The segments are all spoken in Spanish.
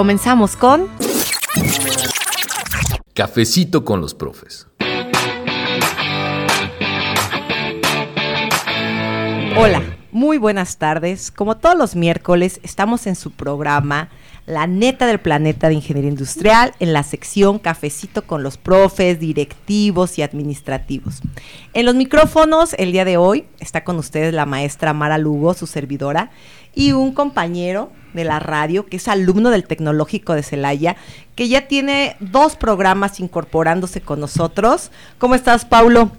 Comenzamos con Cafecito con los profes. Hola, muy buenas tardes. Como todos los miércoles, estamos en su programa La neta del planeta de Ingeniería Industrial en la sección Cafecito con los profes, directivos y administrativos. En los micrófonos, el día de hoy, está con ustedes la maestra Mara Lugo, su servidora, y un compañero de la radio que es alumno del Tecnológico de Celaya, que ya tiene dos programas incorporándose con nosotros. ¿Cómo estás, Paulo?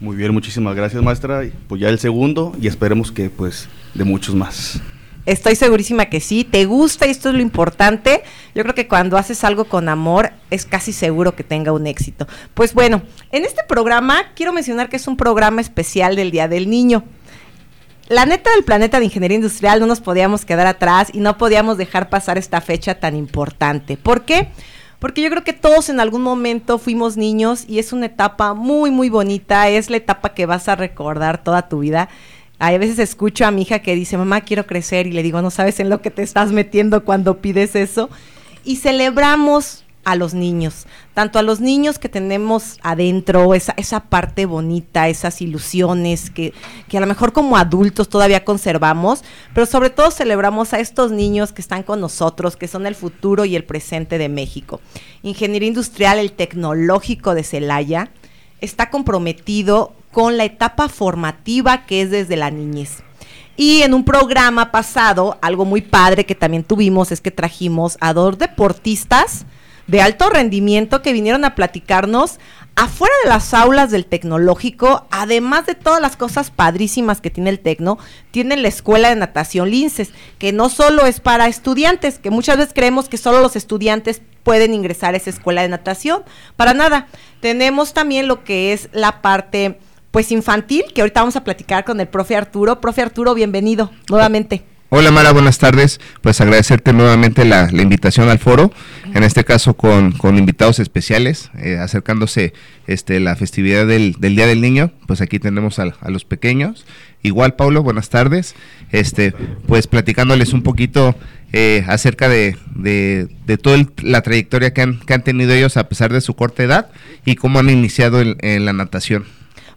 Muy bien, muchísimas gracias maestra. Pues ya el segundo y esperemos que pues de muchos más. Estoy segurísima que sí, te gusta y esto es lo importante. Yo creo que cuando haces algo con amor es casi seguro que tenga un éxito. Pues bueno, en este programa quiero mencionar que es un programa especial del Día del Niño. La neta del planeta de ingeniería industrial no nos podíamos quedar atrás y no podíamos dejar pasar esta fecha tan importante. ¿Por qué? Porque yo creo que todos en algún momento fuimos niños y es una etapa muy, muy bonita. Es la etapa que vas a recordar toda tu vida. Hay veces escucho a mi hija que dice, mamá, quiero crecer, y le digo, no sabes en lo que te estás metiendo cuando pides eso. Y celebramos a los niños, tanto a los niños que tenemos adentro, esa, esa parte bonita, esas ilusiones que, que a lo mejor como adultos todavía conservamos, pero sobre todo celebramos a estos niños que están con nosotros, que son el futuro y el presente de México. Ingeniería Industrial, el Tecnológico de Celaya, está comprometido con la etapa formativa que es desde la niñez. Y en un programa pasado, algo muy padre que también tuvimos es que trajimos a dos deportistas de alto rendimiento que vinieron a platicarnos afuera de las aulas del tecnológico, además de todas las cosas padrísimas que tiene el tecno, tienen la escuela de natación Linces, que no solo es para estudiantes, que muchas veces creemos que solo los estudiantes pueden ingresar a esa escuela de natación, para nada. Tenemos también lo que es la parte pues infantil, que ahorita vamos a platicar con el profe Arturo. Profe Arturo, bienvenido nuevamente. Hola Mara, buenas tardes. Pues agradecerte nuevamente la, invitación al foro, en este caso con, invitados especiales, eh, acercándose este, la festividad del, Día del Niño, pues aquí tenemos a, los pequeños. Igual, Paulo, buenas tardes. Este, pues platicándoles un poquito eh, acerca de, toda la trayectoria que han, tenido ellos a pesar de su corta edad y cómo han iniciado en la natación.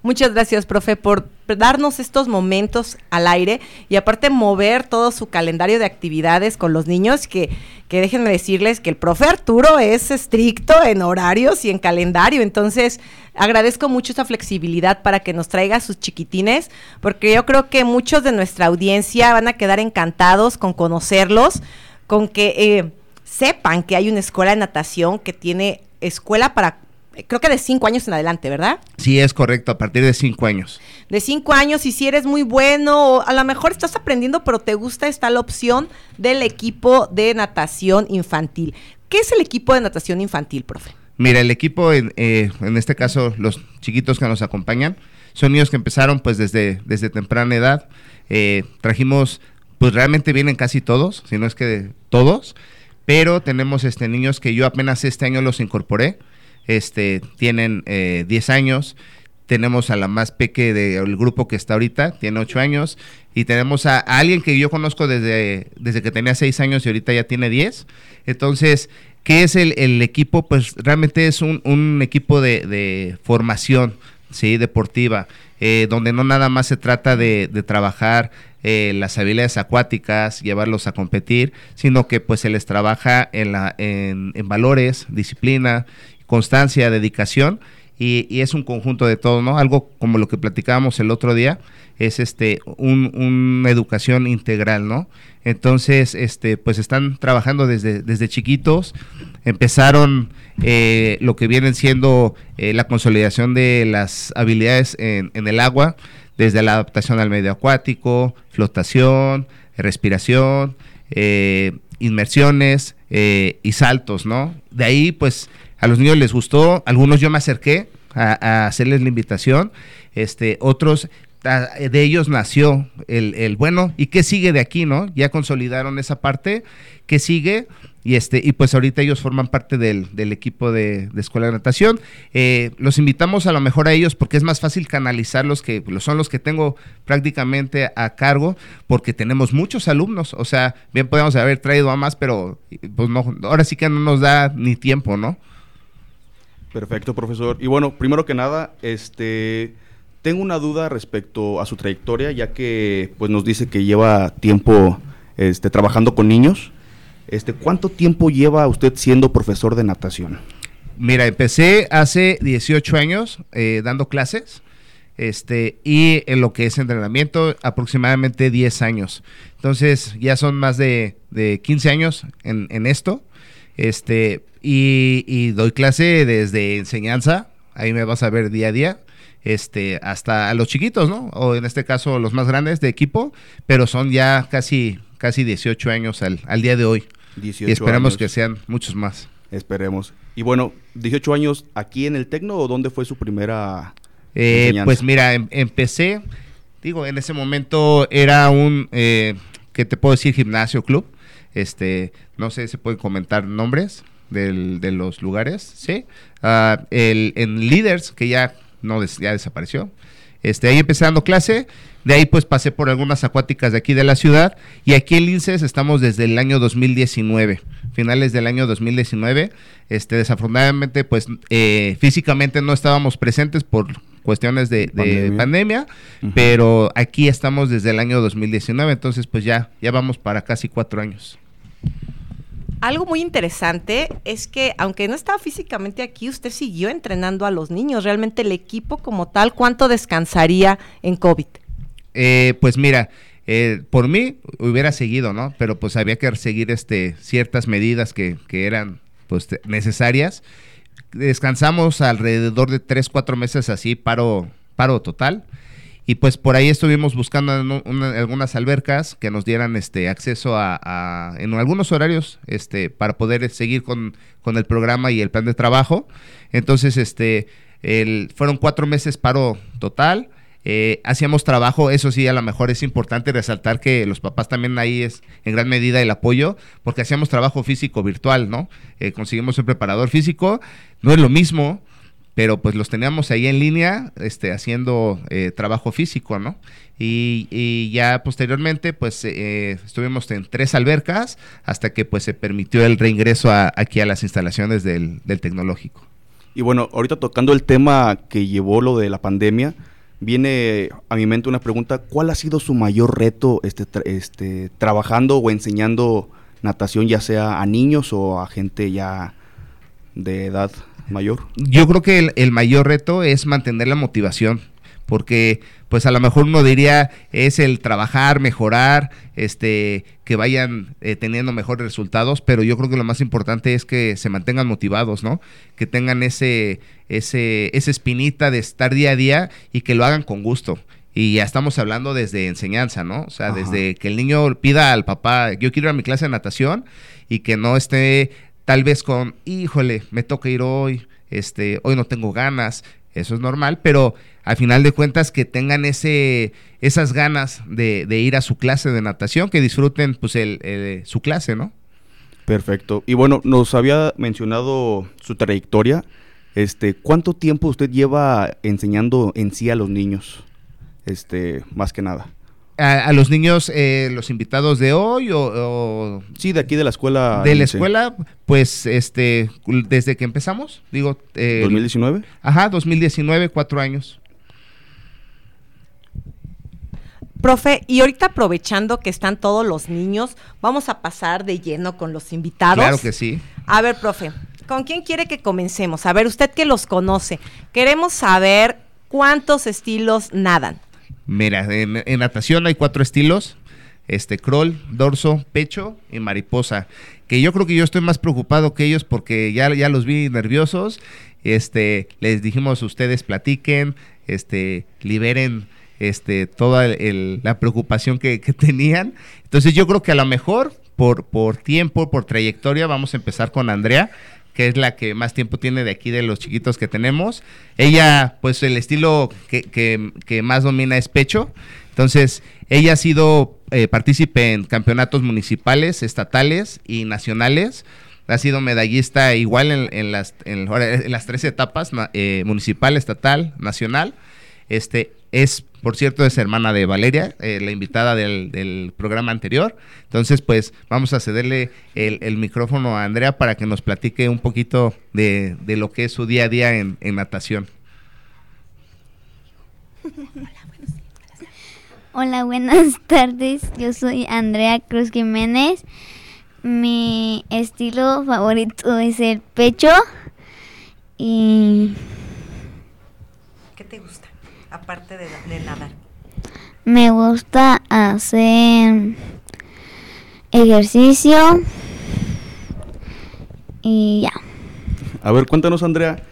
Muchas gracias, profe, por darnos estos momentos al aire y aparte mover todo su calendario de actividades con los niños, que, que déjenme decirles que el profe Arturo es estricto en horarios y en calendario, entonces agradezco mucho esa flexibilidad para que nos traiga sus chiquitines, porque yo creo que muchos de nuestra audiencia van a quedar encantados con conocerlos, con que eh, sepan que hay una escuela de natación que tiene escuela para, creo que de cinco años en adelante, ¿verdad? Sí, es correcto, a partir de cinco años. de cinco años y si eres muy bueno o a lo mejor estás aprendiendo pero te gusta está la opción del equipo de natación infantil. ¿Qué es el equipo de natación infantil, profe? Mira, el equipo, en, eh, en este caso, los chiquitos que nos acompañan, son niños que empezaron pues desde, desde temprana edad. Eh, trajimos, pues realmente vienen casi todos, si no es que todos, pero tenemos este niños que yo apenas este año los incorporé. Este, tienen eh, 10 años. Tenemos a la más peque del grupo que está ahorita, tiene 8 años. Y tenemos a, alguien que yo conozco desde, desde que tenía 6 años y ahorita ya tiene 10. Entonces, ¿qué es el, el equipo? Pues realmente es un, un equipo de, de formación, ¿sí? Deportiva, eh, donde no nada más se trata de, de trabajar eh, las habilidades acuáticas, llevarlos a competir, sino que pues se les trabaja en, la, en valores, disciplina, constancia, dedicación y, es un conjunto de todo, ¿no? Algo como lo que platicábamos el otro día, es este un, una educación integral, ¿no? Entonces, este, pues están trabajando desde, desde chiquitos, empezaron eh, lo que vienen siendo eh, la consolidación de las habilidades en, en el agua, desde la adaptación al medio acuático, flotación, respiración, eh, inmersiones y saltos, ¿no? De ahí, pues, a los niños les gustó, algunos yo me acerqué a, hacerles la invitación, este, otros de ellos nació el, el, bueno, ¿y qué sigue de aquí, no? Ya consolidaron esa parte, ¿qué sigue? Y este, y pues ahorita ellos forman parte del, del equipo de, escuela de natación. Eh, los invitamos a lo mejor a ellos porque es más fácil canalizarlos que son los que tengo prácticamente a cargo, porque tenemos muchos alumnos. O sea, bien podemos haber traído a más, pero pues no, ahora sí que no nos da ni tiempo, ¿no? Perfecto, profesor. Y bueno, primero que nada, este, tengo una duda respecto a su trayectoria, ya que pues nos dice que lleva tiempo este, trabajando con niños. Este, ¿Cuánto tiempo lleva usted siendo profesor de natación? Mira, empecé hace 18 años eh, dando clases este, y en lo que es entrenamiento aproximadamente 10 años. Entonces ya son más de, de 15 años en, en esto. Este, y, y doy clase desde enseñanza, ahí me vas a ver día a día, este, hasta a los chiquitos, ¿no? O en este caso los más grandes de equipo, pero son ya casi, casi 18 años al, al día de hoy. 18 y esperamos años. que sean muchos más. Esperemos. Y bueno, 18 años aquí en el Tecno o dónde fue su primera Eh, pues mira, em- empecé, digo, en ese momento era un, eh, ¿qué te puedo decir? Gimnasio club. Este, no sé si pueden comentar nombres del- de los lugares, ¿sí? Ah, el, en Leaders, que ya, no des- ya desapareció. Este, ahí empecé dando clase, de ahí pues pasé por algunas acuáticas de aquí de la ciudad y aquí en Linces estamos desde el año 2019, finales del año 2019. Este, desafortunadamente pues eh, físicamente no estábamos presentes por cuestiones de, de Pandemia. pero aquí estamos desde el año 2019, entonces pues ya, ya vamos para casi cuatro años. Algo muy interesante es que, aunque no estaba físicamente aquí, usted siguió entrenando a los niños. Realmente el equipo como tal, ¿cuánto descansaría en COVID? Eh, pues mira, eh, por mí hubiera seguido, ¿no? Pero pues había que seguir este, ciertas medidas que, que eran pues, necesarias. Descansamos alrededor de tres, cuatro meses así, paro, paro total. Y pues por ahí estuvimos buscando algunas albercas que nos dieran este acceso a, a- en algunos horarios este para poder seguir con, con el programa y el plan de trabajo. Entonces, este el, fueron cuatro meses paro total. Eh, hacíamos trabajo, eso sí, a lo mejor es importante resaltar que los papás también ahí es en gran medida el apoyo, porque hacíamos trabajo físico virtual, ¿no? Eh, conseguimos un preparador físico, no es lo mismo, pero pues los teníamos ahí en línea este, haciendo eh, trabajo físico, ¿no? Y, y ya posteriormente pues eh, estuvimos en tres albercas hasta que pues se permitió el reingreso aquí a las instalaciones del, del tecnológico. Y bueno, ahorita tocando el tema que llevó lo de la pandemia, viene a mi mente una pregunta, ¿cuál ha sido su mayor reto este, este, trabajando o enseñando natación, ya sea a niños o a gente ya de edad mayor? Yo creo que el, el mayor reto es mantener la motivación, porque pues a lo mejor uno diría es el trabajar, mejorar, este, que vayan eh, teniendo mejores resultados, pero yo creo que lo más importante es que se mantengan motivados, ¿no? Que tengan ese, ese, esa espinita de estar día a día y que lo hagan con gusto. Y ya estamos hablando desde enseñanza, ¿no? O sea, Ajá. desde que el niño pida al papá, yo quiero ir a mi clase de natación y que no esté tal vez con, híjole, me toca ir hoy, este, hoy no tengo ganas, eso es normal, pero al final de cuentas que tengan ese, esas ganas de, ir a su clase de natación, que disfruten pues el, el- su clase, ¿no? Perfecto. Y bueno, nos había mencionado su trayectoria. Este, ¿cuánto tiempo usted lleva enseñando en sí a los niños? Este, más que nada. A, a los niños, eh, los invitados de hoy o, o Sí, de aquí de la escuela. de la escuela, pues este, desde que empezamos, digo, eh, 2019. ajá, 2019, cuatro años. Profe, y ahorita aprovechando que están todos los niños, vamos a pasar de lleno con los invitados. Claro que sí. A ver, profe, ¿con quién quiere que comencemos? A ver, usted que los conoce, queremos saber cuántos estilos nadan. Mira, en, en natación hay cuatro estilos. Este, crawl, dorso, pecho y mariposa. Que yo creo que yo estoy más preocupado que ellos porque ya, ya los vi nerviosos. Este, les dijimos, ustedes platiquen, este, liberen este, toda el- la preocupación que, que tenían. Entonces yo creo que a lo mejor, por, por tiempo, por trayectoria, vamos a empezar con Andrea, que es la que más tiempo tiene de aquí de los chiquitos que tenemos. Ella, pues el estilo que, que- más domina es pecho. Entonces, ella ha sido eh, partícipe en campeonatos municipales, estatales y nacionales. Ha sido medallista igual en, en las, en, las tres etapas, eh, municipal, estatal, nacional. Este es, por cierto, es hermana de Valeria, eh, la invitada del, del programa anterior. Entonces, pues vamos a cederle el, el micrófono a Andrea para que nos platique un poquito de, de lo que es su día a día en, en natación. Hola, buenas tardes. Yo soy Andrea Cruz Jiménez. Mi estilo favorito es el pecho. Y. Aparte de, de nadar. me gusta hacer ejercicio. Y ya. A ver, cuéntanos, Andrea,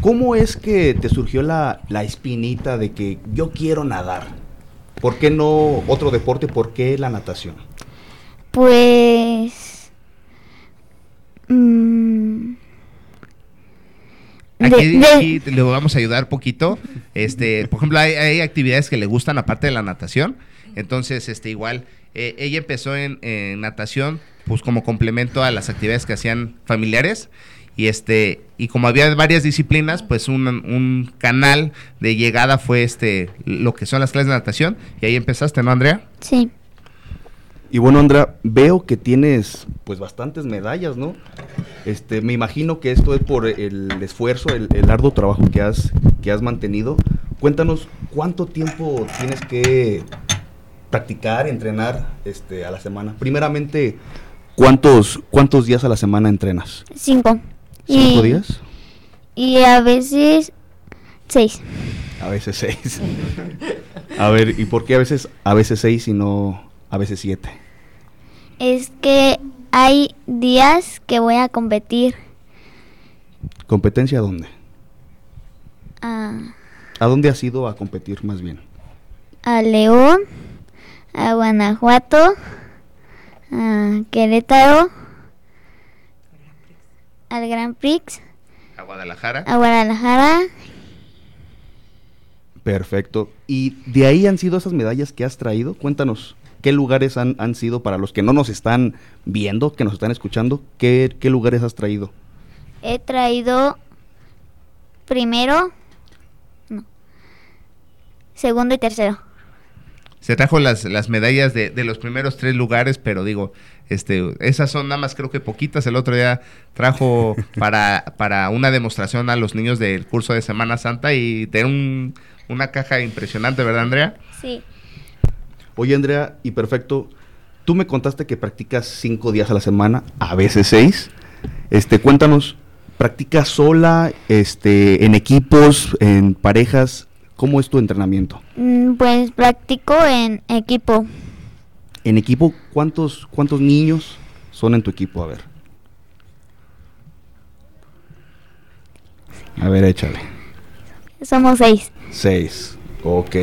¿cómo es que te surgió la, la espinita de que yo quiero nadar? ¿Por qué no otro deporte? ¿Por qué la natación? Pues. mm, de- Aquí, de- aquí le vamos a ayudar poquito. Este, por ejemplo, hay, hay actividades que le gustan aparte de la natación. Entonces, este, igual, eh, ella empezó en, natación, pues como complemento a las actividades que hacían familiares. Y este, y como había varias disciplinas, pues un, un canal de llegada fue este, lo que son las clases de natación. Y ahí empezaste, ¿no, Andrea? Sí. Y bueno, Andrea, veo que tienes pues bastantes medallas, ¿no? Este, me imagino que esto es por el esfuerzo, el, el arduo trabajo que has, que has mantenido. Cuéntanos, ¿cuánto tiempo tienes que practicar, entrenar este, a la semana? Primeramente, ¿cuántos, ¿cuántos días a la semana entrenas? Cinco. ¿Cinco Y- días? Y a veces seis. A veces seis. a ver, ¿y por qué a veces, a veces seis y no a veces siete? Es que hay días que voy a competir ¿Competencia dónde? a, ¿A dónde has ido a competir más bien? a León, a Guanajuato, a Querétaro, al Grand Prix, A Guadalajara. a Guadalajara. Perfecto. ¿Y de ahí han sido esas medallas que has traído? Cuéntanos, ¿qué lugares han, han sido para los que no nos están viendo, que nos están escuchando? ¿Qué, qué lugares has traído? He traído primero, no, segundo y tercero. Se trajo las, las medallas de, de los primeros tres lugares, pero digo, este, esas son nada más creo que poquitas. El otro día trajo para, para una demostración a los niños del curso de Semana Santa y tener un- una caja impresionante, ¿verdad, Andrea? Sí. Oye, Andrea, y perfecto, tú me contaste que practicas cinco días a la semana, a veces seis. Este, cuéntanos, ¿practicas sola, este, en equipos, en parejas? ¿Cómo es tu entrenamiento? Mm, Pues practico en equipo. En equipo, ¿cuántos, cuántos niños son en tu equipo? A ver. A ver, échale. Somos seis. Seis. Ok,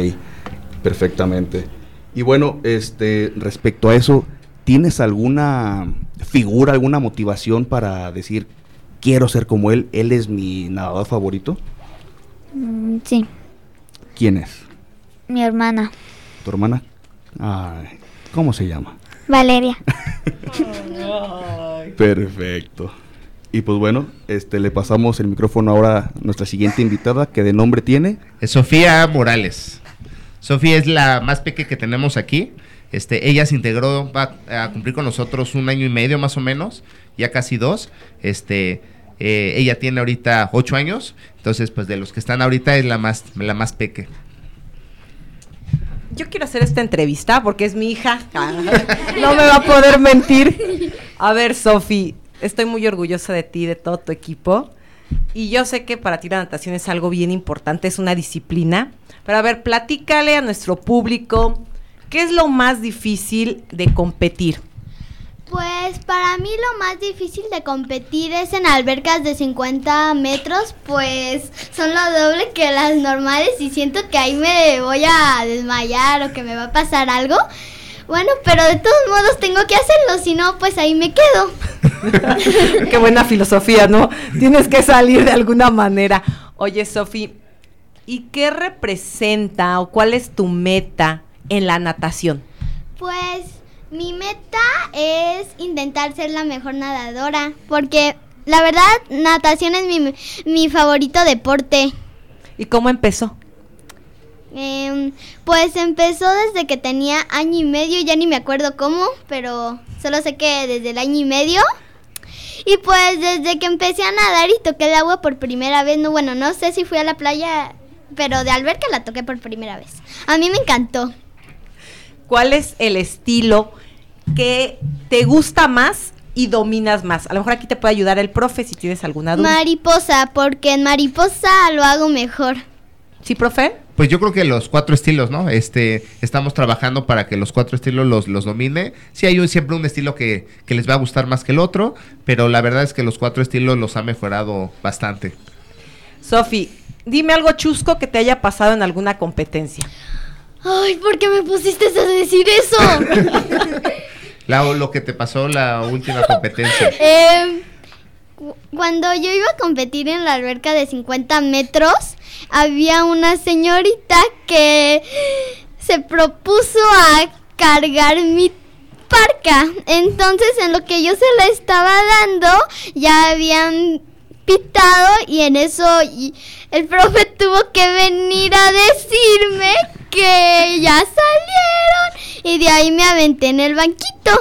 perfectamente. Y bueno, este, respecto a eso, ¿tienes alguna figura, alguna motivación para decir, quiero ser como él, él es mi nadador favorito? Mm, Sí, ¿Quién es? mi hermana. ¿Tu hermana? Ay, ¿cómo se llama? Valeria. Perfecto. Y pues bueno, este, le pasamos el micrófono ahora a nuestra siguiente invitada, que de nombre tiene. Es Sofía Morales. Sofía es la más pequeña que tenemos aquí. Este, ella se integró, va a cumplir con nosotros un año y medio más o menos, ya casi dos. Este, eh, ella tiene ahorita ocho años, entonces pues de los que están ahorita es la más, la más peque. Yo quiero hacer esta entrevista porque es mi hija. no me va a poder mentir. A ver, Sofi, estoy muy orgullosa de ti, de todo tu equipo. Y yo sé que para ti la natación es algo bien importante, es una disciplina. Pero a ver, platícale a nuestro público, ¿qué es lo más difícil de competir? Pues para mí lo más difícil de competir es en albercas de 50 metros, pues son lo doble que las normales y siento que ahí me voy a desmayar o que me va a pasar algo. Bueno, pero de todos modos tengo que hacerlo, si no, pues ahí me quedo. Qué buena filosofía, ¿no? Tienes que salir de alguna manera. Oye, Sofi, ¿y qué representa o cuál es tu meta en la natación? Pues mi meta es intentar ser la mejor nadadora, porque la verdad natación es mi, mi favorito deporte. ¿Y cómo empezó? Em, pues empezó desde que tenía año y medio, ya ni me acuerdo cómo, pero solo sé que desde el año y medio. Y pues desde que empecé a nadar y toqué el agua por primera vez, no bueno, no sé si fui a la playa, pero de alberca la toqué por primera vez. A mí me encantó. ¿Cuál es el estilo que te gusta más y dominas más? A lo mejor aquí te puede ayudar el profe si tienes alguna duda. Mariposa, porque en mariposa lo hago mejor. ¿Sí, profe? Pues yo creo que los cuatro estilos, ¿no? Este, estamos trabajando para que los cuatro estilos los, los domine. Sí hay un, siempre un estilo que, que les va a gustar más que el otro, pero la verdad es que los cuatro estilos los ha mejorado bastante. Sofi, dime algo chusco que te haya pasado en alguna competencia. Ay, ¿por qué me pusiste a decir eso? La- lo que te pasó la última competencia. Em, cu- cuando yo iba a competir en la alberca de 50 metros, había una señorita que se propuso a cargar mi parca. Entonces, en lo que yo se la estaba dando, ya habían pitado y en eso el profe tuvo que venir a decirme que ya salieron y de ahí me aventé en el banquito.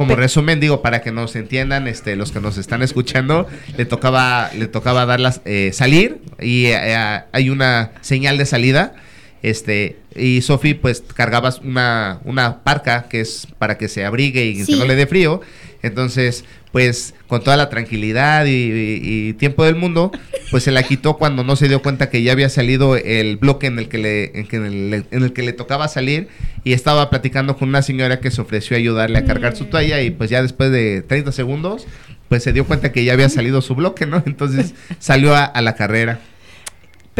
Como resumen, digo, para que nos entiendan, este, los que nos están escuchando, le tocaba, le tocaba darlas, eh, salir y eh, hay una señal de salida. Este, y Sofi, pues cargabas una, una parca que es para que se abrigue y Sí. que no le dé frío. Entonces, pues con toda la tranquilidad y, tiempo del mundo, pues se la quitó cuando no se dio cuenta que ya había salido el bloque en el que le, en que en el, que le tocaba salir y estaba platicando con una señora que se ofreció a ayudarle a cargar su toalla y pues ya después de 30 segundos, pues se dio cuenta que ya había salido su bloque, ¿no? Entonces salió a la carrera.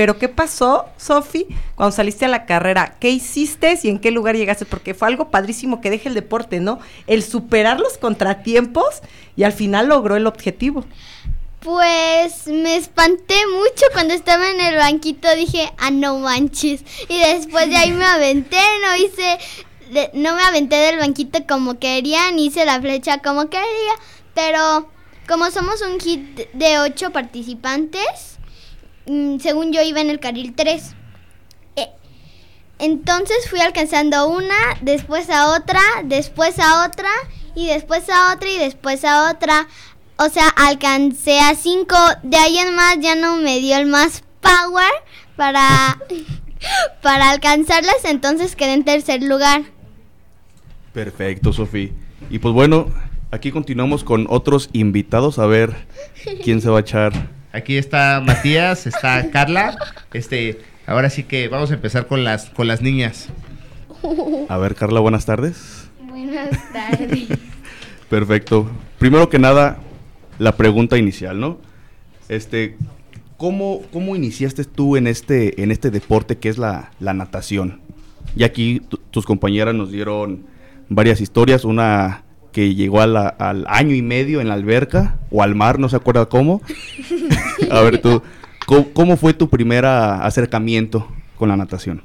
Pero ¿qué pasó, Sofi, cuando saliste a la carrera? ¿Qué hiciste y en qué lugar llegaste? Porque fue algo padrísimo que deje el deporte, ¿no? El superar los contratiempos y al final logró el objetivo. Pues me espanté mucho cuando estaba en el banquito, dije, ah, no manches. Y después de ahí me aventé, no hice, no me aventé del banquito como quería, ni hice la flecha como quería. Pero como somos un hit de ocho participantes, según yo iba en el carril 3. Entonces fui alcanzando una, después a otra, después a otra, y después a otra, y después a otra. O sea, alcancé a cinco. De ahí en más ya no me dio el más power para, para alcanzarlas, entonces quedé en tercer lugar. Perfecto, Sofi. Y pues bueno, aquí continuamos con otros invitados a ver quién se va a echar. Aquí está Matías, está Carla. Este, ahora sí que vamos a empezar con las, con las niñas. A ver, Carla, buenas tardes. Buenas tardes. Perfecto. Primero que nada, la pregunta inicial, ¿no? Este, ¿cómo, cómo iniciaste tú en este, en este deporte que es la, la natación? Y aquí tu- tus compañeras nos dieron varias historias, una que llegó a la- al año y medio en la alberca o al mar, no se acuerda cómo. a ver tú, ¿cómo, cómo fue tu primer acercamiento con la natación?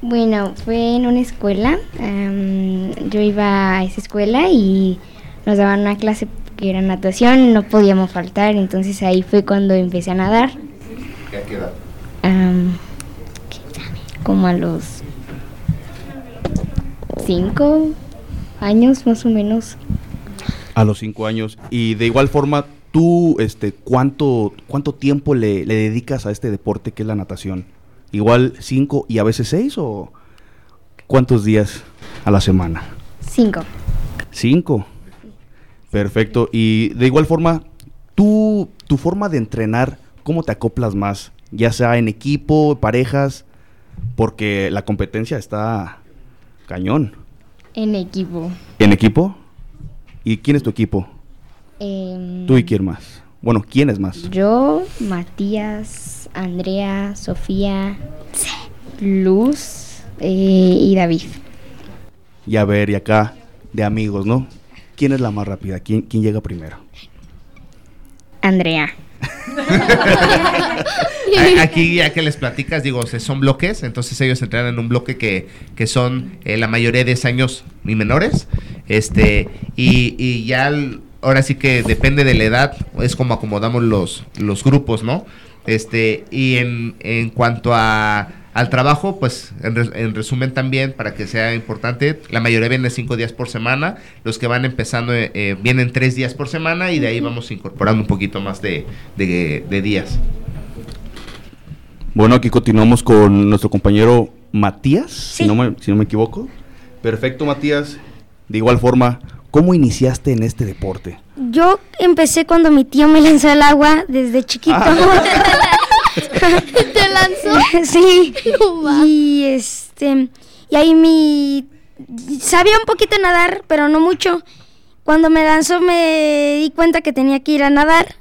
Bueno, fue en una escuela. am, yo iba a esa escuela y nos daban una clase que era natación, no podíamos faltar, entonces ahí fue cuando empecé a nadar. am, como a los cinco años más o menos. A los cinco años. Y de igual forma, tú, este, ¿cuánto, cuánto tiempo le, le dedicas a este deporte que es la natación? ¿Igual cinco y a veces seis o cuántos días a la semana? Cinco. Cinco. Perfecto. Y de igual forma, tú, tu forma de entrenar, ¿cómo te acoplas más? Ya sea en equipo, parejas, porque la competencia está cañón. En equipo. ¿En equipo? ¿Y quién es tu equipo? Em, ¿Tú y quién más? Bueno, ¿quién es más? Yo, Matías, Andrea, Sofía, Luz eh, y David. Y a ver, y acá, de amigos, ¿no? ¿Quién es la más rápida? ¿Quién, quién llega primero? Andrea. Aquí ya que les platicas, digo, son bloques, entonces ellos entrenan en un bloque que, que son eh, la mayoría de 10 años y menores, este, y, y ya el- ahora sí que depende de la edad, es como acomodamos los, los grupos, ¿no? Este, y en, en cuanto a, al trabajo, pues en, res- en resumen también, para que sea importante, la mayoría viene cinco días por semana, los que van empezando eh, eh, vienen tres días por semana y de ahí vamos incorporando un poquito más de, de- de días. Bueno, aquí continuamos con nuestro compañero Matías, si, no me, si no me equivoco. Perfecto, Matías. De igual forma, ¿cómo iniciaste en este deporte? Yo empecé cuando mi tío me lanzó al agua desde chiquito. ¿Te lanzó? sí. No va. Y este y ahí mi sabía un poquito nadar, pero no mucho. Cuando me lanzó me di cuenta que tenía que ir a nadar.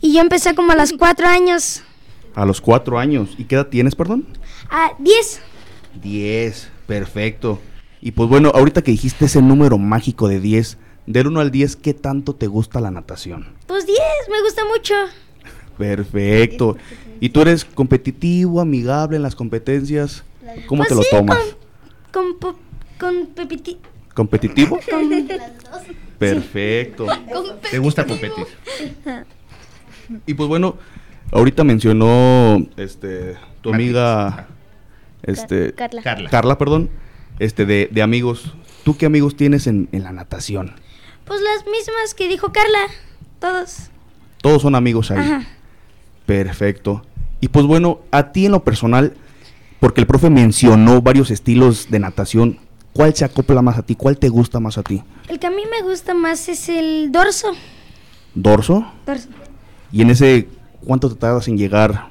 Y yo empecé como a los cuatro años. A los cuatro años. ¿Y qué edad tienes, perdón? A diez. Diez. Perfecto. Y pues bueno, ahorita que dijiste ese número mágico de 10, del 1 al 10, ¿qué tanto te gusta la natación? Pues diez, me gusta mucho. Perfecto. ¿Y tú eres competitivo, amigable en las competencias? ¿Cómo Pues te lo tomas? Con, con pepiti- ¿Competitivo? con- Perfecto. ¿Te gusta competir? Y pues bueno, ahorita mencionó este tu amiga este Carla. Carla. Carla, perdón, este de, de amigos. ¿Tú qué amigos tienes en, en la natación? Pues las mismas que dijo Carla. Todos. Todos son amigos ahí. Ajá. Perfecto. Y pues bueno, a ti en lo personal, porque el profe mencionó varios estilos de natación, ¿cuál se acopla más a ti? ¿Cuál te gusta más a ti? El que a mí me gusta más es el dorso. ¿Dorso? Dorso. Y en ese, ¿cuánto te tardas en llegar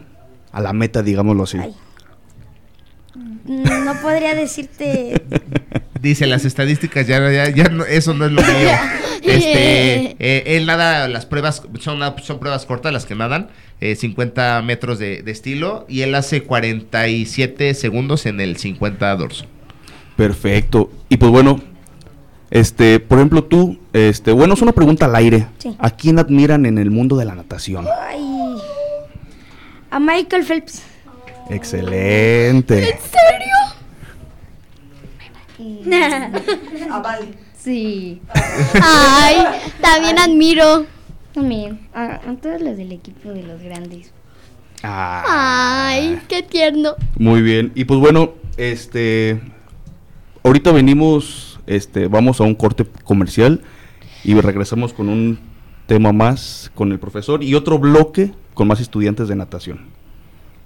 a la meta, digámoslo así? Ay. Mm, No podría decirte. Dice las estadísticas, ya, ya, ya no- eso no es lo mío. Este, eh, él nada, las pruebas son, son pruebas cortas las que nadan, eh, 50 metros de, de estilo, y él hace 47 segundos en el 50 dorso. Perfecto. Y pues bueno, este, por ejemplo, tú, este, bueno, es una pregunta al aire. Sí. ¿A quién admiran en el mundo de la natación? Ay. A Michael Phelps. Excelente. Sí. Ay, también admiro. También. A, a todos los del equipo de los grandes. Ah, Ay, qué tierno. Muy bien. Y pues bueno, este, ahorita venimos, este, vamos a un corte comercial y regresamos con un tema más con el profesor y otro bloque con más estudiantes de natación.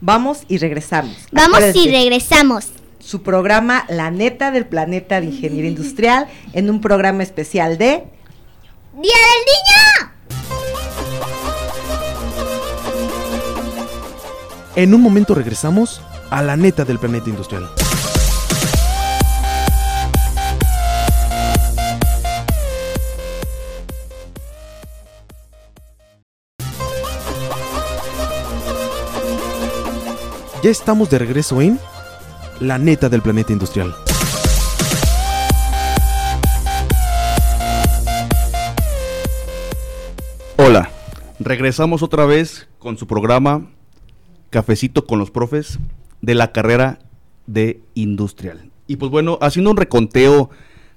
Vamos y regresamos. Vamos y regresamos. Su programa La Neta del Planeta de Ingeniería Industrial en un programa especial de ¡Día del Niño! En un momento regresamos a la neta del planeta industrial. Ya estamos de regreso en la neta del planeta industrial. Hola, regresamos otra vez con su programa Cafecito con los profes de la carrera de industrial. Y pues bueno, haciendo un reconteo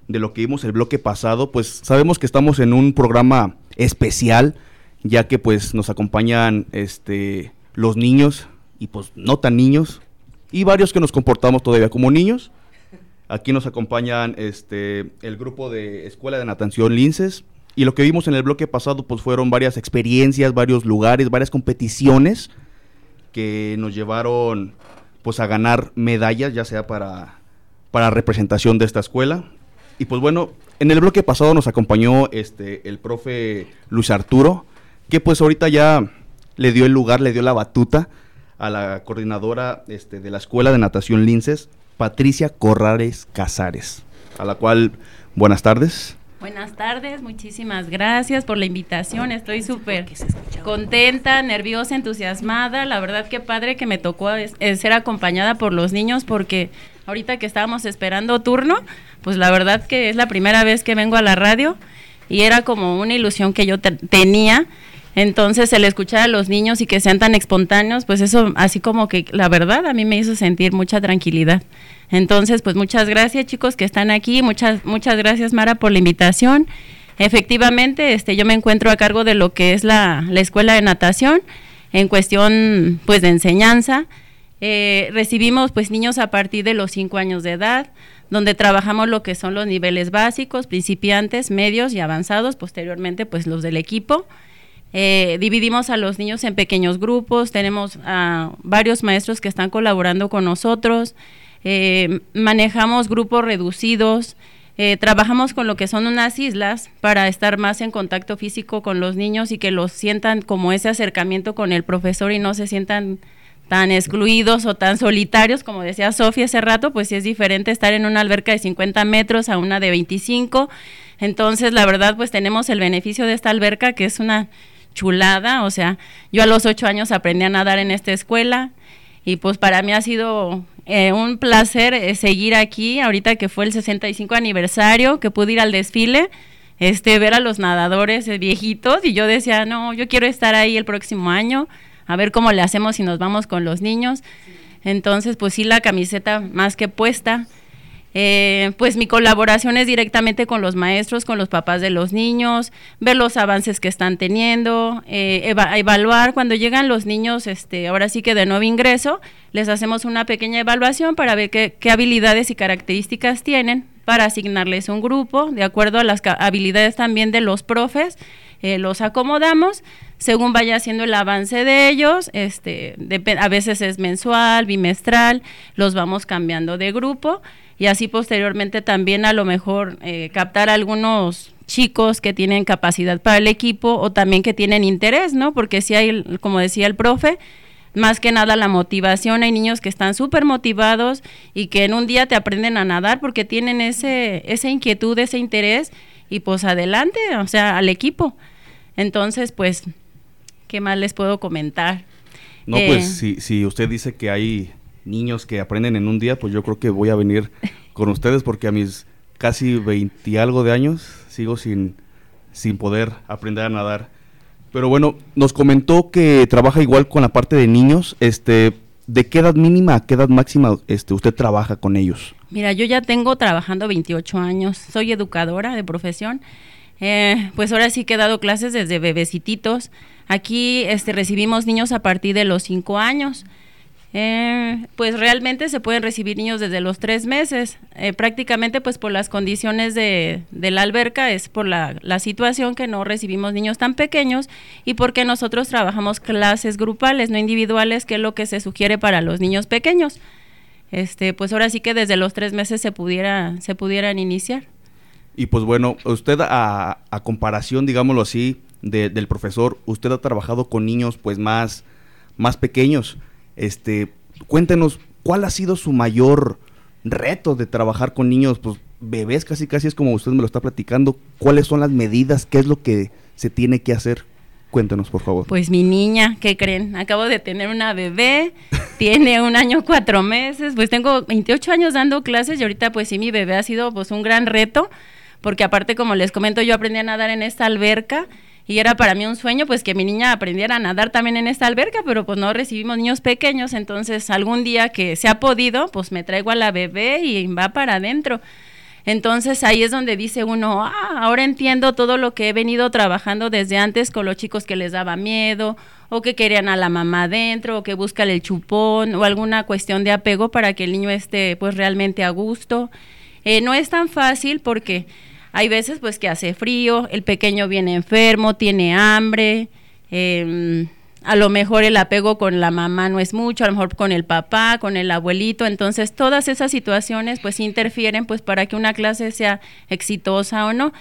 de lo que vimos el bloque pasado, pues sabemos que estamos en un programa especial, ya que pues nos acompañan este los niños y pues no tan niños y varios que nos comportamos todavía como niños. Aquí nos acompañan este el grupo de Escuela de Natación Linces y lo que vimos en el bloque pasado pues fueron varias experiencias, varios lugares, varias competiciones que nos llevaron pues a ganar medallas, ya sea para, para representación de esta escuela. Y pues bueno, en el bloque pasado nos acompañó este el profe Luis Arturo, que pues ahorita ya le dio el lugar, le dio la batuta a la coordinadora este, de la Escuela de Natación Linces, Patricia Corrales Casares, a la cual buenas tardes. Buenas tardes, muchísimas gracias por la invitación. Estoy súper contenta, nerviosa, entusiasmada. La verdad que padre que me tocó es- es ser acompañada por los niños porque ahorita que estábamos esperando turno, pues la verdad que es la primera vez que vengo a la radio y era como una ilusión que yo te- tenía. Entonces, el escuchar a los niños y que sean tan espontáneos, pues eso así como que la verdad a mí me hizo sentir mucha tranquilidad. Entonces, pues muchas gracias chicos que están aquí, muchas muchas gracias Mara por la invitación. Efectivamente, este yo me encuentro a cargo de lo que es la, la escuela de natación en cuestión pues de enseñanza. Eh, recibimos pues niños a partir de los 5 años de edad, donde trabajamos lo que son los niveles básicos, principiantes, medios y avanzados, posteriormente pues los del equipo. Eh, dividimos a los niños en pequeños grupos, tenemos a varios maestros que están colaborando con nosotros, eh, manejamos grupos reducidos, eh, trabajamos con lo que son unas islas para estar más en contacto físico con los niños y que los sientan como ese acercamiento con el profesor y no se sientan tan excluidos o tan solitarios, como decía Sofía hace rato, pues sí es diferente estar en una alberca de 50 metros a una de 25. Entonces, la verdad, pues tenemos el beneficio de esta alberca, que es una chulada. O sea, yo a los ocho años aprendí a nadar en esta escuela y pues para mí ha sido eh, un placer eh, seguir aquí, ahorita que fue el 65 aniversario, que pude ir al desfile. Este, ver a los nadadores eh, viejitos y yo decía, no, yo quiero estar ahí el próximo año, a ver cómo le hacemos si nos vamos con los niños. Entonces, pues sí, la camiseta más que puesta. Eh, pues mi colaboración es directamente con los maestros, con los papás de los niños, ver los avances que están teniendo, eh, eva- evaluar. Cuando llegan los niños, este, ahora sí que de nuevo ingreso, les hacemos una pequeña evaluación para ver qué, habilidades y características tienen para asignarles un grupo, de acuerdo a las habilidades también de los profes, eh, los acomodamos según vaya haciendo el avance de ellos, este, a veces es mensual, bimestral, los vamos cambiando de grupo y así posteriormente también a lo mejor eh, captar algunos chicos que tienen capacidad para el equipo o también que tienen interés, ¿no? Porque si hay, como decía el profe, más que nada la motivación, hay niños que están súper motivados y que en un día te aprenden a nadar porque tienen ese, esa inquietud, ese interés y pues adelante, o sea, al equipo. Entonces, pues, ¿qué más les puedo comentar? No, Eh, pues si, si usted dice que hay niños que aprenden en un día, pues yo creo que voy a venir con ustedes porque a mis casi 20 y algo de años sigo sin, sin poder aprender a nadar. Pero bueno, nos comentó que trabaja igual con la parte de niños. Este, ¿De qué edad mínima a qué edad máxima este, usted trabaja con ellos? Mira, yo ya tengo trabajando 28 años, soy educadora de profesión. Eh, pues ahora sí que he dado clases desde bebecititos. Aquí este, recibimos niños a partir de los 5 años. Eh, pues realmente se pueden recibir niños desde los tres meses. Eh, prácticamente pues por las condiciones de, la alberca es por la, la situación que no recibimos niños tan pequeños y porque nosotros trabajamos clases grupales, no individuales, que es lo que se sugiere para los niños pequeños. Este, pues ahora sí que desde los tres meses se pudiera, se pudieran iniciar. Y pues bueno, usted a, a comparación, digámoslo así, de- del profesor, usted ha trabajado con niños pues más, más pequeños. Este, cuéntenos, ¿cuál ha sido su mayor reto de trabajar con niños, pues bebés casi casi es como usted me lo está platicando? ¿Cuáles son las medidas? ¿Qué es lo que se tiene que hacer? Cuéntenos, por favor. Pues mi niña, ¿qué creen? Acabo de tener una bebé, tiene un año, cuatro meses, pues tengo 28 años dando clases y ahorita pues sí, mi bebé ha sido pues un gran reto, porque aparte como les comento, yo aprendí a nadar en esta alberca y era para mí un sueño pues que mi niña aprendiera a nadar también en esta alberca, pero pues no recibimos niños pequeños, entonces algún día que se ha podido, pues me traigo a la bebé y va para adentro. Entonces ahí es donde dice uno, ah, ahora entiendo todo lo que he venido trabajando desde antes con los chicos que les daba miedo o que querían a la mamá adentro o que buscan el chupón o alguna cuestión de apego para que el niño esté pues realmente a gusto. Eh, no es tan fácil porque hay veces pues que hace frío, el pequeño viene enfermo, tiene hambre, eh, a lo mejor el apego con la mamá no es mucho, a lo mejor con el papá, con el abuelito, entonces todas esas situaciones pues interfieren pues para que una clase sea exitosa o no.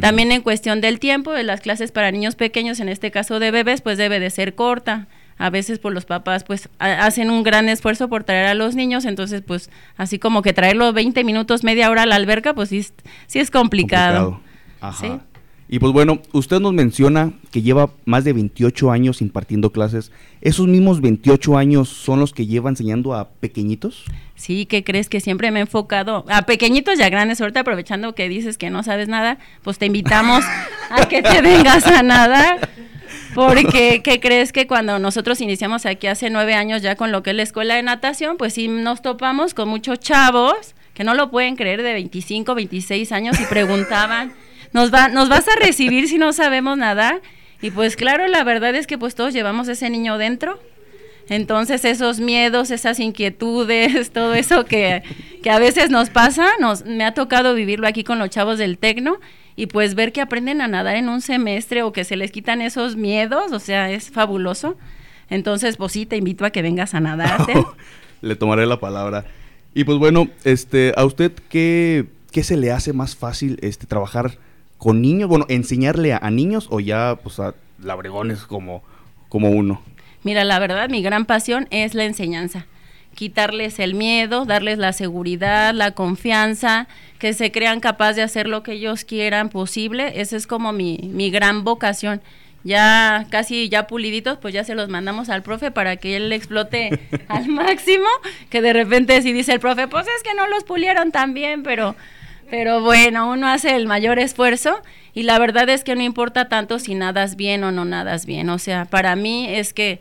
También en cuestión del tiempo, de las clases para niños pequeños, en este caso de bebés, pues debe de ser corta. A veces pues los papás pues hacen un gran esfuerzo por traer a los niños, entonces pues así como que traerlos 20 minutos, media hora a la alberca, pues sí, sí es complicado. Ajá. Y pues bueno, usted nos menciona que lleva más de 28 años impartiendo clases. ¿Esos mismos 28 años son los que lleva enseñando a pequeñitos? Sí, ¿qué crees que siempre me he enfocado a pequeñitos y a grandes? Ahorita aprovechando que dices que no sabes nada, pues te invitamos a que te vengas a nadar. Porque, ¿qué crees que cuando nosotros iniciamos aquí hace nueve años ya con lo que es la escuela de natación, pues sí nos topamos con muchos chavos que no lo pueden creer de 25, 26 años y preguntaban nos, va, vas a recibir si no sabemos nadar. Y pues claro, la verdad es que pues todos llevamos ese niño dentro. Entonces esos miedos, esas inquietudes, todo eso que, que, a veces nos pasa, nos, me ha tocado vivirlo aquí con los chavos del Tecno y pues ver que aprenden a nadar en un semestre o que se les quitan esos miedos, o sea, es fabuloso. Entonces, pues sí, te invito a que vengas a nadar. Le tomaré la palabra. Y pues bueno, este, ¿a usted qué, qué se le hace más fácil este, trabajar con niños? Bueno, enseñarle a, niños o ya pues a labregones como, como uno. Mira, la verdad, mi gran pasión es la enseñanza. Quitarles el miedo, darles la seguridad, la confianza, que se crean capaces de hacer lo que ellos quieran posible. Esa es como mi, mi gran vocación ya casi ya puliditos, pues ya se los mandamos al profe para que él explote al máximo, que de repente si dice el profe, pues es que no los pulieron tan bien, pero pero bueno, uno hace el mayor esfuerzo y la verdad es que no importa tanto si nadas bien o no nadas bien. O sea, para mí es que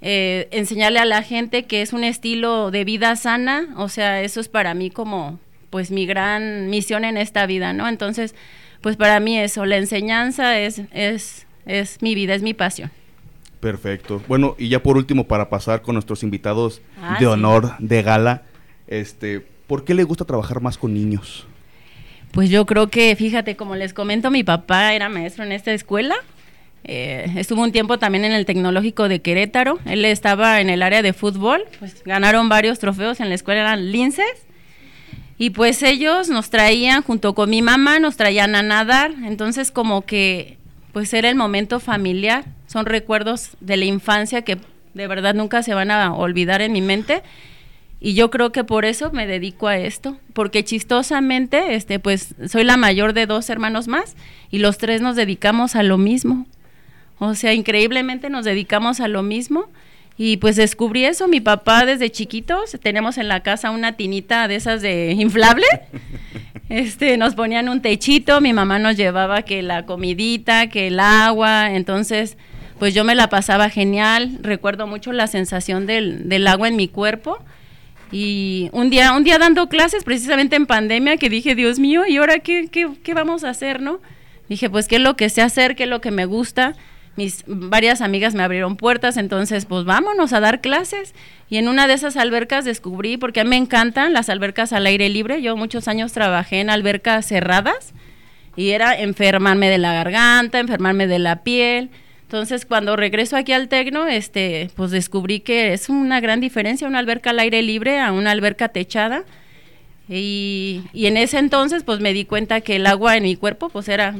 eh, enseñarle a la gente que es un estilo de vida sana, o sea, eso es para mí como pues mi gran misión en esta vida, ¿no? Entonces, pues para mí eso, la enseñanza es, es, es mi vida, es mi pasión. Perfecto. Bueno, y ya por último, para pasar con nuestros invitados ah, de honor de gala, este, ¿por qué le gusta trabajar más con niños? Pues yo creo que, fíjate, como les comento, mi papá era maestro en esta escuela. Eh, estuvo un tiempo también en el Tecnológico de Querétaro. Él estaba en el área de fútbol. Pues ganaron varios trofeos en la escuela, eran linces. Y pues ellos nos traían, junto con mi mamá, nos traían a nadar. Entonces como que, pues era el momento familiar. Son recuerdos de la infancia que de verdad nunca se van a olvidar en mi mente. Y yo creo que por eso me dedico a esto, porque chistosamente, este, pues soy la mayor de dos hermanos más y los tres nos dedicamos a lo mismo. O sea, increíblemente nos dedicamos a lo mismo. Y pues descubrí eso, mi papá desde chiquitos, tenemos en la casa una tinita de esas de inflable. Este, nos ponían un techito, mi mamá nos llevaba que la comidita, que el agua, entonces pues yo me la pasaba genial, recuerdo mucho la sensación del, del agua en mi cuerpo y un día, un día dando clases, precisamente en pandemia, que dije, Dios mío, ¿y ahora qué, qué, qué vamos a hacer, no? Dije, pues, ¿qué es lo que sé hacer? ¿Qué es lo que me gusta? Mis varias amigas me abrieron puertas, entonces, pues, vámonos a dar clases. Y en una de esas albercas descubrí, porque a mí me encantan las albercas al aire libre. Yo muchos años trabajé en albercas cerradas y era enfermarme de la garganta, enfermarme de la piel. Entonces, cuando regreso aquí al Tecno, este, pues descubrí que es una gran diferencia una alberca al aire libre a una alberca techada. Y, y, en ese entonces, pues me di cuenta que el agua en mi cuerpo, pues era,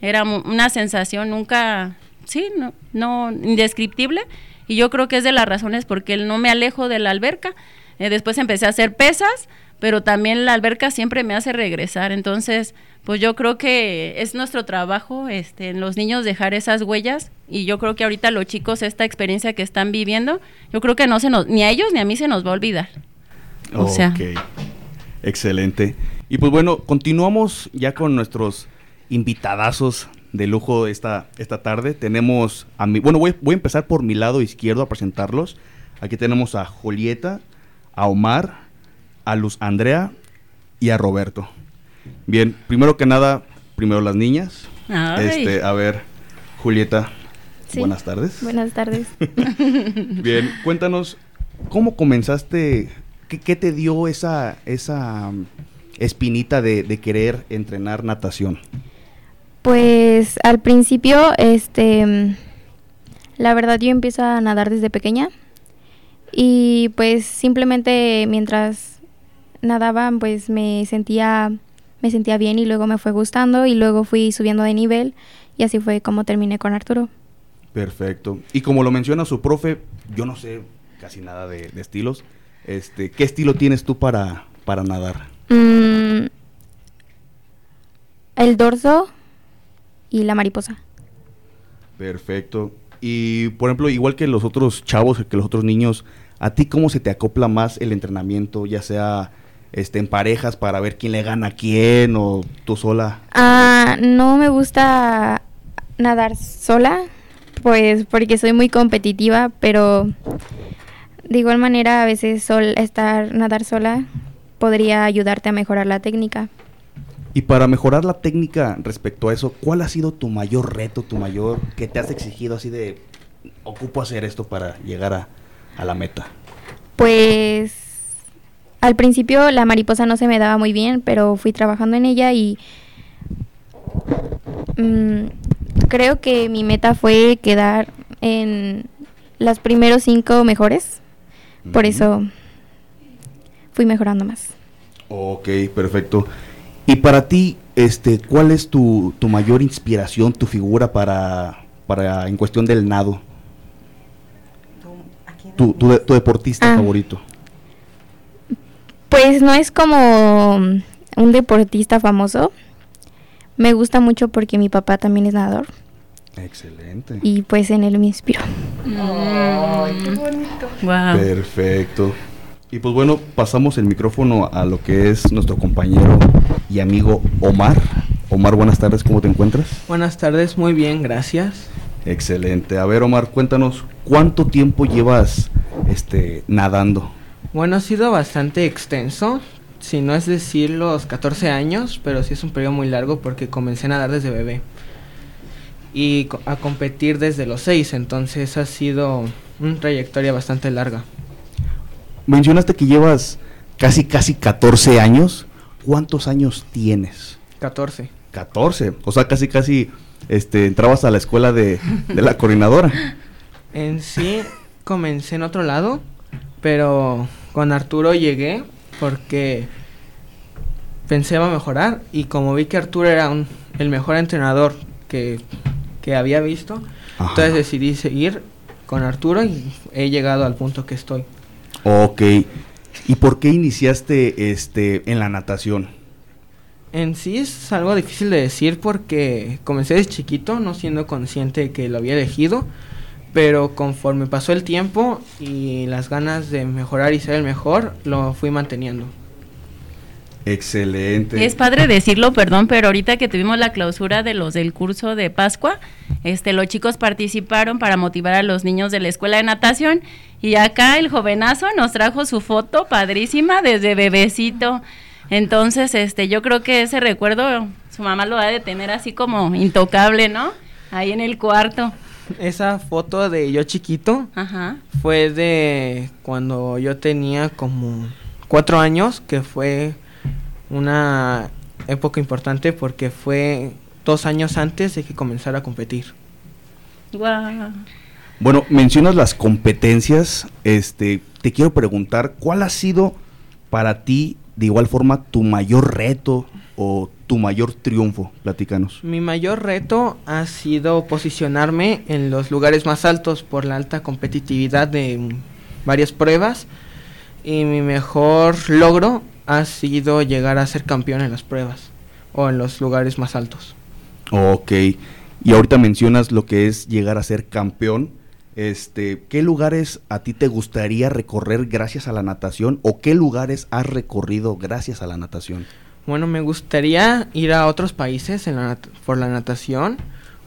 era una sensación nunca, sí, no, no, indescriptible. Y yo creo que es de las razones porque no me alejo de la alberca. Eh, después empecé a hacer pesas, pero también la alberca siempre me hace regresar. Entonces, pues yo creo que es nuestro trabajo este, en los niños dejar esas huellas y yo creo que ahorita los chicos esta experiencia que están viviendo, yo creo que no se nos, ni a ellos ni a mí se nos va a olvidar. O sea. Excelente. Y pues bueno, continuamos ya con nuestros invitadazos de lujo esta, esta tarde. Tenemos a mi, bueno, voy, voy a empezar por mi lado izquierdo a presentarlos. Aquí tenemos a Julieta, a Omar, a Luz Andrea y a Roberto. Bien, primero que nada, primero las niñas. Este, a ver, Julieta, buenas tardes. Buenas tardes. Bien, cuéntanos, ¿cómo comenzaste? ¿Qué, te dio esa, esa um, espinita de, de, querer entrenar natación? Pues al principio, este, La verdad yo empiezo a nadar desde pequeña y pues simplemente mientras nadaba pues me sentía me sentía bien y luego me fue gustando y luego fui subiendo de nivel y así fue como terminé con Arturo. Perfecto. Y como lo menciona su profe, yo no sé casi nada de, de estilos. Este, ¿qué estilo tienes tú para, para nadar? Mm, el dorso y la mariposa. Perfecto. Y por ejemplo, igual que los otros chavos, que los otros niños, ¿a ti cómo se te acopla más el entrenamiento, ya sea este, en parejas para ver quién le gana a quién o tú sola? Ah, no me gusta nadar sola, pues porque soy muy competitiva, pero de igual manera a veces sol, estar nadar sola podría ayudarte a mejorar la técnica. Y para mejorar la técnica respecto a eso, ¿cuál ha sido tu mayor reto, tu mayor que te has exigido así de ocupo hacer esto para llegar a, a la meta? Pues al principio la mariposa no se me daba muy bien, pero fui trabajando en ella y mm, creo que mi meta fue quedar en los primeros cinco mejores. Por eso fui mejorando más. Ok, perfecto. Y para ti, este, ¿cuál es tu, tu mayor inspiración, tu figura para, para en cuestión del nado? Tu, tu, tu deportista Ah. favorito. Pues no es como un deportista famoso. Me gusta mucho porque mi papá también es nadador Excelente. y pues en él me inspiro. Wow. Perfecto. Y pues bueno, pasamos el micrófono a lo que es nuestro compañero y amigo Omar. Omar, buenas tardes, ¿cómo te encuentras? Buenas tardes, muy bien, gracias. Excelente. A ver, Omar, cuéntanos, ¿cuánto tiempo llevas este, nadando? Bueno, ha sido bastante extenso, si no es decir los 14 años, pero sí es un periodo muy largo porque comencé a nadar desde bebé y a competir desde los 6, entonces ha sido una trayectoria bastante larga. Mencionaste que llevas casi, casi 14 años. ¿Cuántos años tienes? 14. 14. O sea, casi, casi este, entrabas a la escuela de, de la coordinadora. En sí comencé en otro lado, pero con Arturo llegué porque pensé iba a mejorar y como vi que Arturo era un- el mejor entrenador que, que había visto, Ajá. entonces decidí seguir con Arturo y he llegado al punto que estoy. Ok. ¿Y por qué iniciaste este, en la natación? En sí es algo difícil de decir porque comencé desde chiquito, no siendo consciente de que lo había elegido, pero conforme pasó el tiempo y las ganas de mejorar y ser el mejor, lo fui manteniendo. Excelente. Es padre decirlo, perdón, pero ahorita que tuvimos la clausura de los del curso de Pascua, este, los chicos participaron para motivar a los niños de la escuela de natación y acá el jovenazo nos trajo su foto padrísima desde bebecito. Entonces, este, yo creo que ese recuerdo su mamá lo ha de tener así como intocable, ¿no? Ahí en el cuarto. Esa foto de yo chiquito Ajá. fue de cuando yo tenía como cuatro años, que fue una época importante porque fue dos años antes de que comenzara a competir. Guau. Bueno, mencionas las competencias. Este, te quiero preguntar, ¿cuál ha sido para ti, de igual forma, tu mayor reto o tu mayor triunfo? Platícanos. Mi mayor reto ha sido posicionarme en los lugares más altos por la alta competitividad de varias pruebas y mi mejor logro ha sido llegar a ser campeón en las pruebas o en los lugares más altos. Ok. Y ahorita mencionas lo que es llegar a ser campeón. Este, ¿qué lugares a ti te gustaría recorrer gracias a la natación o qué lugares has recorrido gracias a la natación? Bueno, me gustaría ir a otros países en la nat- por la natación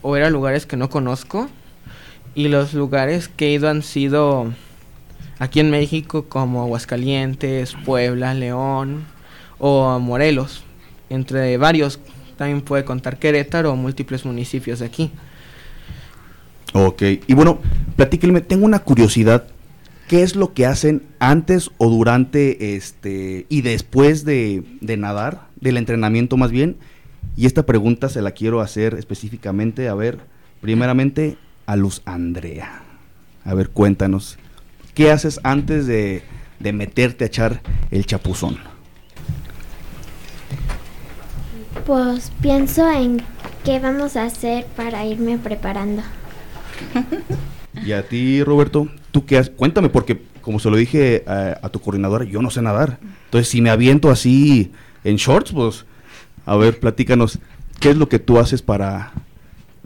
o ir a lugares que no conozco. Y los lugares que he ido han sido aquí en México como Aguascalientes, Puebla, León o Morelos, entre varios. También puede contar Querétaro o múltiples municipios de aquí. Ok, y bueno, platíquenme, tengo una curiosidad. ¿Qué es lo que hacen antes o durante este y después de, de nadar, del entrenamiento más bien? Y esta pregunta se la quiero hacer específicamente, a ver, primeramente a Luz Andrea. A ver, cuéntanos, ¿qué haces antes de, de meterte a echar el chapuzón? Pues pienso en qué vamos a hacer para irme preparando. Y a ti, Roberto, ¿tú qué haces? Cuéntame, porque como se lo dije a, a tu coordinadora, yo no sé nadar. Entonces, si me aviento así en shorts, pues, a ver, platícanos, ¿qué es lo que tú haces para,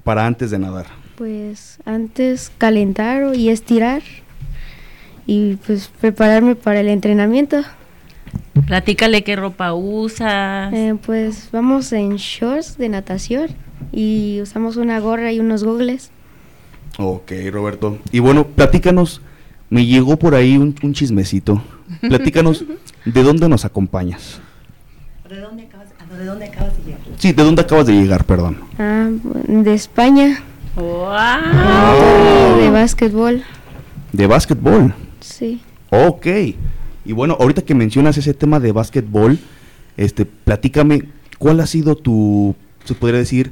para antes de nadar? Pues antes calentar y estirar y pues prepararme para el entrenamiento. Platícale qué ropa usas. Eh, pues vamos en shorts de natación y usamos una gorra y unos gogles. Ok, Roberto. Y bueno, platícanos, me llegó por ahí un, un chismecito. Platícanos, ¿de dónde nos acompañas? ¿De dónde acabas, a ¿de dónde acabas de llegar? Sí, ¿de dónde acabas de llegar, perdón? Ah, de España. ¡Wow! De básquetbol. De básquetbol. Sí. Ok. Y bueno, ahorita que mencionas ese tema de básquetbol, este, platícame, ¿cuál ha sido tu, se podría decir,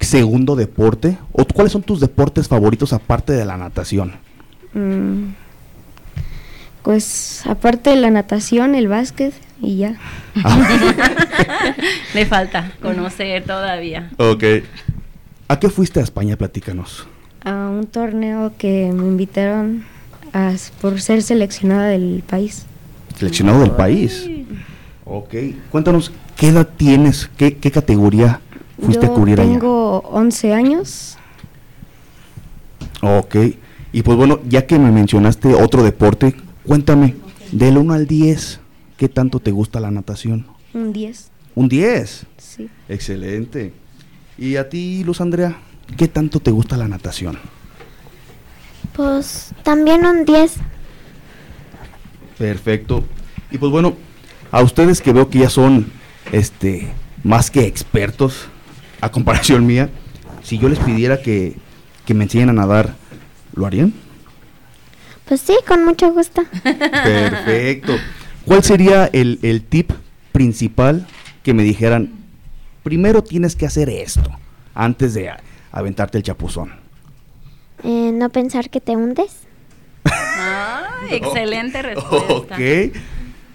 segundo deporte? ¿O cuáles son tus deportes favoritos aparte de la natación? Mm, pues aparte de la natación, el básquet y ya. Le falta conocer todavía. Ok. ¿A qué fuiste a España? Platícanos. A un torneo que me invitaron a, por ser seleccionada del país. Seleccionado del país. Ok. Cuéntanos, ¿qué edad tienes? ¿Qué, qué categoría fuiste Yo a cubrir allá? tengo 11 años. Ok. Y pues bueno, ya que me mencionaste otro deporte, cuéntame, del 1 al 10, ¿qué tanto te gusta la natación? Un 10. Un 10. Sí. Excelente. ¿Y a ti, Luz Andrea, qué tanto te gusta la natación? Pues también un 10. Perfecto. Y pues bueno, a ustedes que veo que ya son este más que expertos a comparación mía, si yo les pidiera que, que me enseñen a nadar, ¿lo harían? Pues sí, con mucho gusto. Perfecto. ¿Cuál sería el, el tip principal que me dijeran, primero tienes que hacer esto antes de aventarte el chapuzón? Eh, no pensar que te hundes. Ay, excelente respuesta. Ok.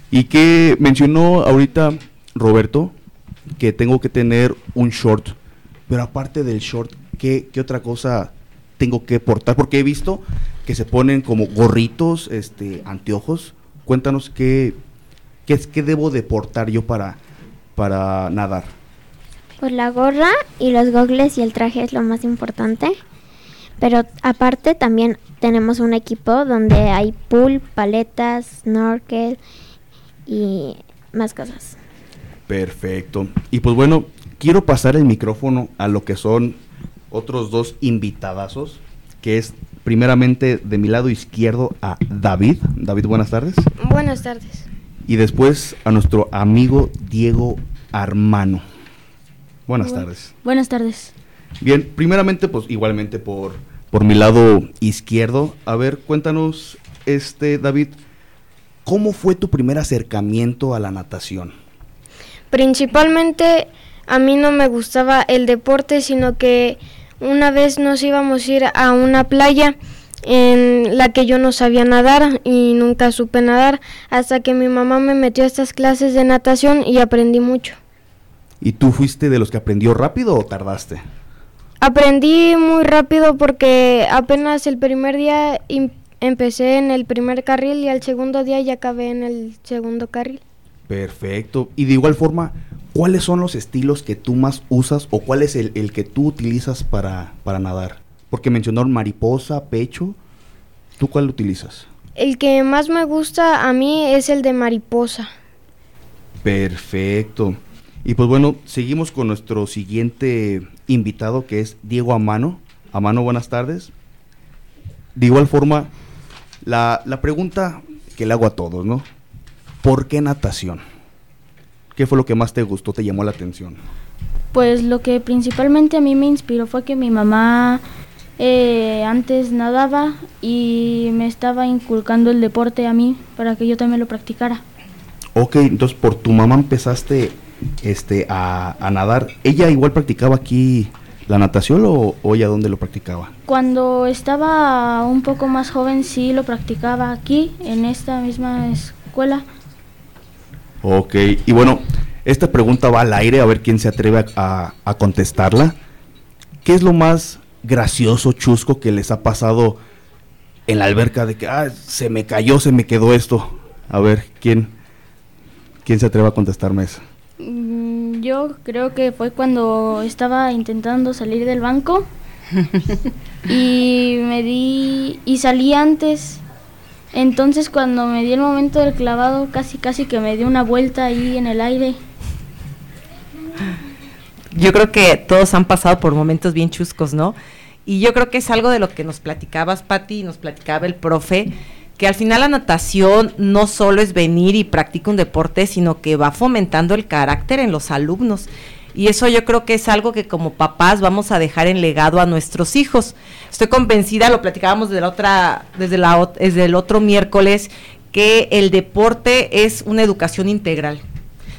Y que mencionó ahorita Roberto que tengo que tener un short. Pero aparte del short, ¿qué, qué otra cosa tengo que portar? Porque he visto que se ponen como gorritos, este, anteojos. Cuéntanos qué, qué, es- qué debo de portar yo para, para nadar. Pues la gorra y los gogles y el traje es lo más importante. Pero aparte también tenemos un equipo donde hay pool, paletas, snorkel y más cosas. Perfecto. Y pues bueno, quiero pasar el micrófono a lo que son otros dos invitadazos, que es primeramente de mi lado izquierdo a David. David, buenas tardes. Buenas tardes. Y después a nuestro amigo Diego Armano. Buenas Bu- tardes. Buenas tardes. Bien, primeramente pues igualmente por, por mi lado izquierdo. A ver, cuéntanos, este David, ¿cómo fue tu primer acercamiento a la natación? Principalmente a mí no me gustaba el deporte, sino que una vez nos íbamos a ir a una playa en la que yo no sabía nadar y nunca supe nadar hasta que mi mamá me metió a estas clases de natación y aprendí mucho. ¿Y tú fuiste de los que aprendió rápido o tardaste? Aprendí muy rápido porque apenas el primer día em- empecé en el primer carril y al segundo día ya acabé en el segundo carril. Perfecto. Y de igual forma, ¿cuáles son los estilos que tú más usas o cuál es el, el que tú utilizas para, para nadar? Porque mencionaron mariposa, pecho. ¿Tú cuál utilizas? El que más me gusta a mí es el de mariposa. Perfecto. Y pues bueno, seguimos con nuestro siguiente invitado que es Diego Amano. Amano, buenas tardes. De igual forma, la, la pregunta que le hago a todos, ¿no? ¿Por qué natación? ¿Qué fue lo que más te gustó, te llamó la atención? Pues lo que principalmente a mí me inspiró fue que mi mamá eh, antes nadaba y me estaba inculcando el deporte a mí para que yo también lo practicara. Ok, entonces por tu mamá empezaste este, a, a nadar. ¿Ella igual practicaba aquí la natación o, o ya dónde lo practicaba? Cuando estaba un poco más joven sí lo practicaba aquí, en esta misma escuela. Ok, y bueno, esta pregunta va al aire, a ver quién se atreve a, a- a contestarla. ¿Qué es lo más gracioso, chusco que les ha pasado en la alberca de que ah, se me cayó, se me quedó esto? A ver, ¿quién, quién se atreve a contestarme eso? Mm, Yo creo que fue cuando estaba intentando salir del banco y me di y salí antes. Entonces cuando me di el momento del clavado casi casi que me di una vuelta ahí en el aire. Yo creo que todos han pasado por momentos bien chuscos, ¿no? Y yo creo que es algo de lo que nos platicabas, Patti, y nos platicaba el profe, que al final la natación no solo es venir y practica un deporte, sino que va fomentando el carácter en los alumnos. Y eso yo creo que es algo que como papás vamos a dejar en legado a nuestros hijos. Estoy convencida, lo platicábamos de la otra, desde, la, desde el otro miércoles, que el deporte es una educación integral.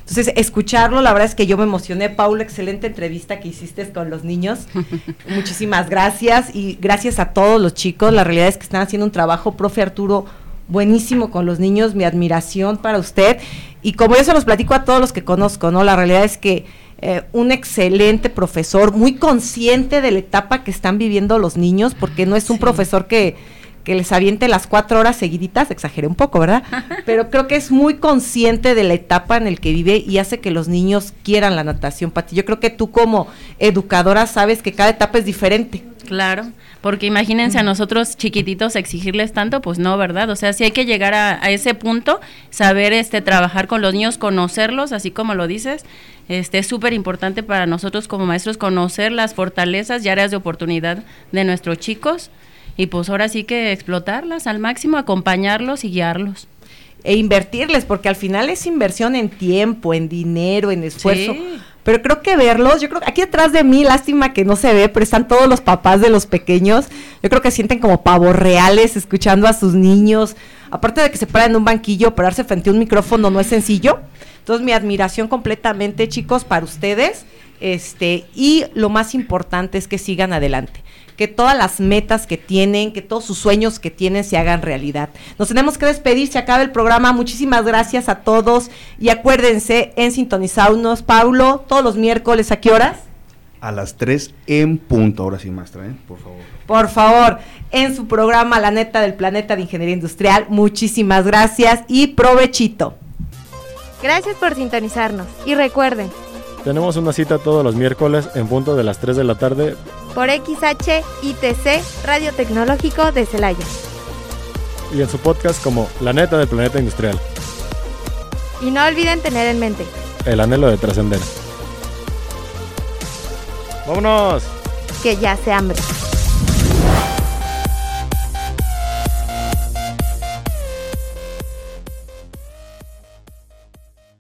Entonces, escucharlo, la verdad es que yo me emocioné. Paula, excelente entrevista que hiciste con los niños. Muchísimas gracias y gracias a todos los chicos. La realidad es que están haciendo un trabajo, profe Arturo, buenísimo con los niños. Mi admiración para usted. Y como yo se los platico a todos los que conozco, ¿no? La realidad es que eh, un excelente profesor, muy consciente de la etapa que están viviendo los niños, porque no es un profesor que, que les aviente las cuatro horas seguiditas, exageré un poco, ¿verdad? Pero creo que es muy consciente de la etapa en el que vive y hace que los niños quieran la natación, Pati. Yo creo que tú como educadora sabes que cada etapa es diferente. Claro, porque imagínense a nosotros chiquititos exigirles tanto, pues no, ¿verdad? O sea, si hay que llegar a, a ese punto, saber este trabajar con los niños, conocerlos, así como lo dices, este es súper importante para nosotros como maestros conocer las fortalezas y áreas de oportunidad de nuestros chicos y pues ahora sí que explotarlas al máximo, acompañarlos y guiarlos. E invertirles, porque al final es inversión en tiempo, en dinero, en esfuerzo. Sí. Pero creo que verlos, yo creo que aquí atrás de mí, lástima que no se ve, pero están todos los papás de los pequeños. Yo creo que sienten como pavos reales escuchando a sus niños. Aparte de que se paran en un banquillo, pararse frente a un micrófono no es sencillo. Entonces, mi admiración completamente, chicos, para ustedes. Este, y lo más importante es que sigan adelante. Que todas las metas que tienen, que todos sus sueños que tienen se hagan realidad. Nos tenemos que despedir, se acaba el programa. Muchísimas gracias a todos. Y acuérdense en sintonizarnos, Paulo, todos los miércoles, ¿a qué horas? A las 3 en punto. Ahora sí, maestra, ¿eh? por favor. Por favor, en su programa La Neta del Planeta de Ingeniería Industrial. Muchísimas gracias y provechito. Gracias por sintonizarnos. Y recuerden, Tenemos una cita todos los miércoles en punto de las 3 de la tarde. Por XH ITC Radio Tecnológico de Celaya. y en su podcast como La neta del planeta industrial, Y no olviden tener en mente, el anhelo de trascender. ¡Vámonos! que ya se hambre.